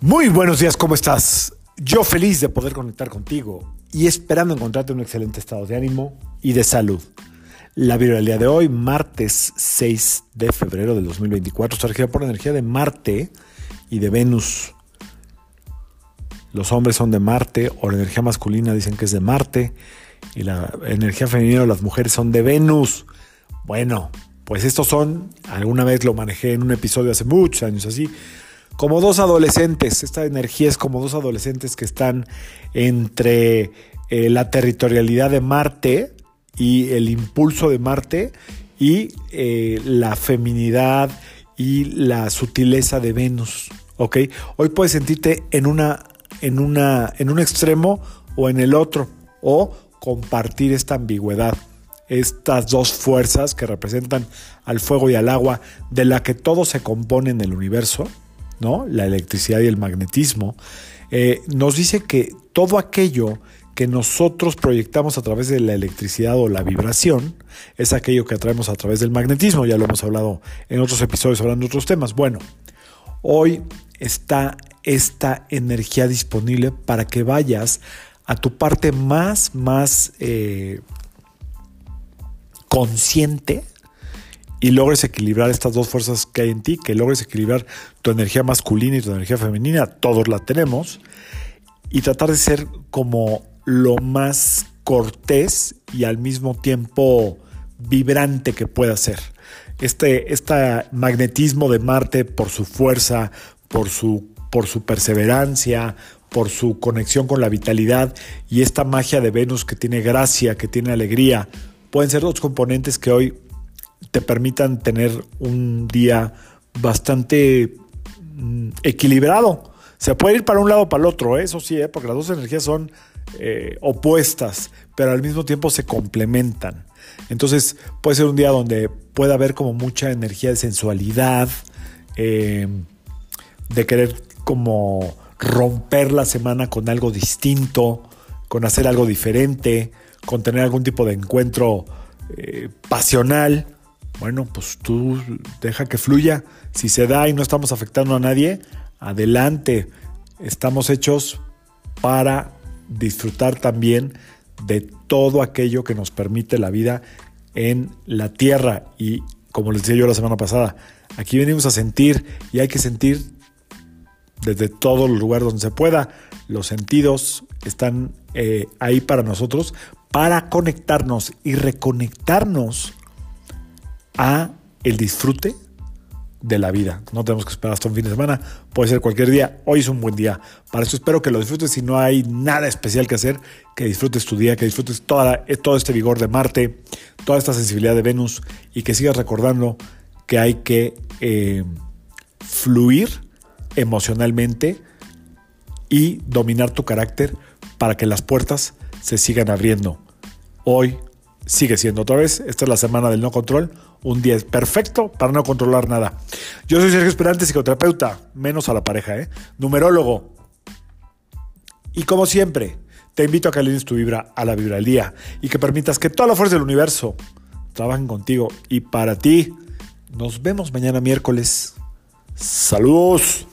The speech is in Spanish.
Muy buenos días, ¿cómo estás? Yo feliz de poder conectar contigo y esperando encontrarte en un excelente estado de ánimo y de salud. La día de hoy, martes 6 de febrero del 2024, está regida por la energía de Marte y de Venus. Los hombres son de Marte, o la energía masculina dicen que es de Marte, y la energía femenina o las mujeres son de Venus. Bueno, pues estos son, alguna vez lo manejé en un episodio hace muchos años así, como dos adolescentes. Esta energía es como dos adolescentes que están entre eh, la territorialidad de Marte y el impulso de Marte y eh, la feminidad y la sutileza de Venus. ¿ok? Hoy puedes sentirte en, una, en, una, en un extremo o en el otro, o compartir esta ambigüedad, estas dos fuerzas que representan al fuego y al agua, de la que todo se compone en el universo, ¿no? la electricidad y el magnetismo, eh, nos dice que todo aquello que nosotros proyectamos a través de la electricidad o la vibración es aquello que atraemos a través del magnetismo. Ya lo hemos hablado en otros episodios hablando de otros temas. Bueno, hoy está esta energía disponible para que vayas a tu parte más, más eh, consciente y logres equilibrar estas dos fuerzas que hay en ti, que logres equilibrar tu energía masculina y tu energía femenina, todos la tenemos, y tratar de ser como lo más cortés y al mismo tiempo vibrante que pueda ser. Este, magnetismo de Marte por su fuerza, por su, por su perseverancia, por su conexión con la vitalidad y esta magia de Venus que tiene gracia, que tiene alegría, pueden ser dos componentes que hoy te permitan tener un día bastante mm, equilibrado. Se puede ir para un lado o para el otro, ¿eh? eso sí, ¿eh? porque las dos energías son eh, opuestas, pero al mismo tiempo se complementan. Entonces puede ser un día donde pueda haber como mucha energía de sensualidad, de querer como romper la semana con algo distinto, con hacer algo diferente, con tener algún tipo de encuentro pasional bueno, pues tú deja que fluya. Si se da y no estamos afectando a nadie, adelante. Estamos hechos para disfrutar también de todo aquello que nos permite la vida en la tierra. Y como les decía yo la semana pasada, aquí venimos a sentir y hay que sentir desde todo el lugar donde se pueda. Los sentidos están eh, ahí para nosotros, para conectarnos y reconectarnos a el disfrute de la vida. No tenemos que esperar hasta un fin de semana, puede ser cualquier día. Hoy es un buen día. Para eso espero que lo disfrutes. Si no hay nada especial que hacer, que disfrutes tu día, que disfrutes toda, todo este vigor de Marte, toda esta sensibilidad de Venus y que sigas recordando que hay que eh, fluir emocionalmente y dominar tu carácter para que las puertas se sigan abriendo. Hoy sigue siendo otra vez. Esta es la semana del no control. Un día perfecto para no controlar nada. Yo soy Sergio Esperante, psicoterapeuta, menos a la pareja, ¿eh? Numerólogo. Y como siempre, te invito a que alines tu vibra a la vibra del día y que permitas que toda la fuerza del universo trabajen contigo y para ti. Nos vemos mañana miércoles. Saludos.